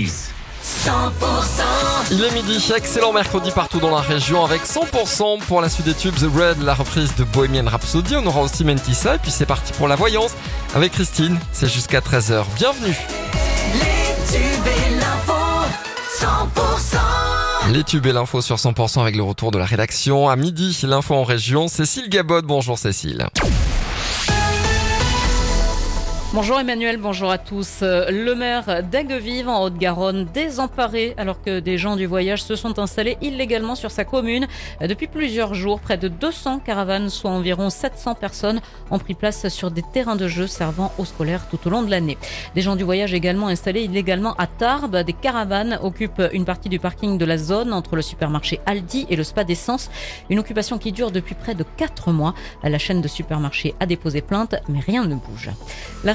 100%. Il est midi, excellent mercredi partout dans la région avec 100% pour la suite des tubes The Red, la reprise de Bohemian Rhapsody. On aura aussi Mentissa et puis c'est parti pour la voyance avec Christine. C'est jusqu'à 13h. Bienvenue. Les tubes et l'info, 100%. Les tubes et l'info sur 100% avec le retour de la rédaction. À midi, l'info en région. Cécile Gabot, bonjour Cécile. Bonjour Emmanuel, bonjour à tous. Euh, Le maire d'Aiguevive en Haute-Garonne désemparé alors que des gens du voyage se sont installés illégalement sur sa commune. Euh, Depuis plusieurs jours, près de 200 caravanes, soit environ 700 personnes, ont pris place sur des terrains de jeu servant aux scolaires tout au long de l'année. Des gens du voyage également installés illégalement à Tarbes. Des caravanes occupent une partie du parking de la zone entre le supermarché Aldi et le spa d'essence. Une occupation qui dure depuis près de 4 mois. La chaîne de supermarchés a déposé plainte, mais rien ne bouge.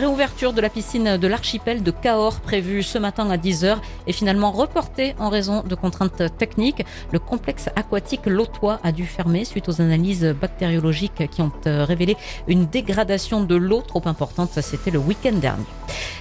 Réouverture de la piscine de l'archipel de Cahors, prévue ce matin à 10h, est finalement reportée en raison de contraintes techniques. Le complexe aquatique Lotois a dû fermer suite aux analyses bactériologiques qui ont euh, révélé une dégradation de l'eau trop importante. C'était le week-end dernier.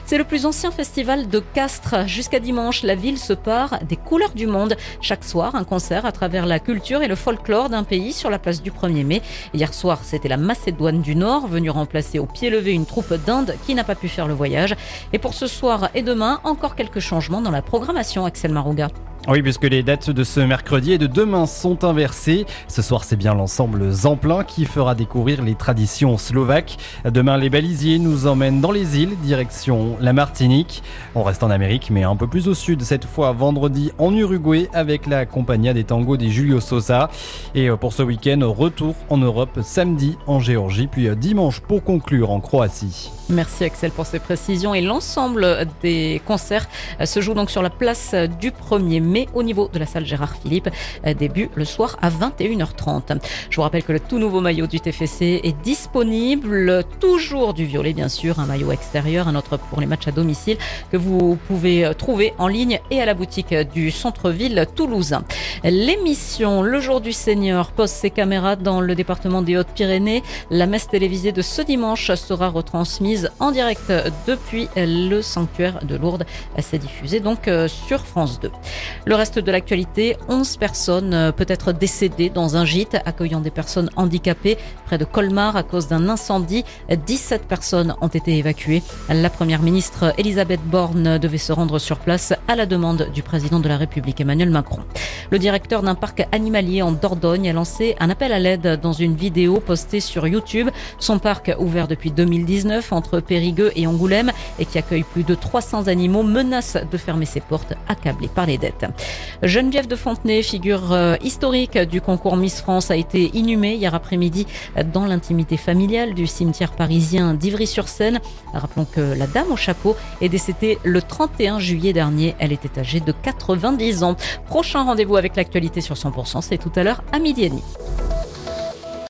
C'est le plus ancien festival de Castres. Jusqu'à dimanche, la ville se part des couleurs du monde. Chaque soir, un concert à travers la culture et le folklore d'un pays sur la place du 1er mai. Hier soir, c'était la Macédoine du Nord, venue remplacer au pied levé une troupe d'Inde qui n'a pas pu faire le voyage. Et pour ce soir et demain, encore quelques changements dans la programmation, Axel Marouga. Oui, puisque les dates de ce mercredi et de demain sont inversées. Ce soir, c'est bien l'ensemble Zamplin qui fera découvrir les traditions slovaques. Demain, les balisiers nous emmènent dans les îles, direction la Martinique. On reste en Amérique, mais un peu plus au sud, cette fois vendredi en Uruguay avec la Compagnia des Tangos des Julio Sosa. Et euh, pour ce week-end, retour en Europe samedi en Géorgie, puis euh, dimanche pour conclure en Croatie. Merci Axel pour ces précisions. Et l'ensemble des concerts euh, se joue donc sur la place du 1er mai au niveau de la salle Gérard Philippe. Euh, Début le soir à 21h30. Je vous rappelle que le tout nouveau maillot du TFC est disponible. Toujours du violet, bien sûr. Un maillot extérieur, un autre pour les matchs à domicile que vous pouvez euh, trouver en ligne et à la boutique du centre-ville toulousain. L'émission Le jour du Seigneur pose ses caméras dans le département des Hautes-Pyrénées. La messe télévisée de ce dimanche sera retransmise en direct depuis le sanctuaire de Lourdes. C'est diffusé donc euh, sur France 2. Le reste de l'actualité, 11 personnes euh, peut-être décédées dans un gîte accueillant des personnes handicapées près de Colmar à cause d'un incendie. 17 personnes ont été évacuées. La première ministre Elisabeth Borne devait se rendre sur place à la demande du président de la République Emmanuel Macron. Le directeur d'un parc animalier en Dordogne a lancé un appel à l'aide dans une vidéo postée sur YouTube. Son parc, ouvert depuis 2019 entre Périgueux et Angoulême et qui accueille plus de 300 animaux, menace de fermer ses portes accablé par les dettes. Geneviève de Fontenay, figure euh, historique du concours Miss France, a été inhumée hier après-midi dans l'intimité familiale du cimetière parisien d'Ivry-sur-Seine. Rappelons que la dame au chapeau est décédée le 31 juillet dernier. Elle était âgée de 90 ans. Prochain rendez-vous avec l'actualité sur 100%, c'est tout à l'heure à midi et demi.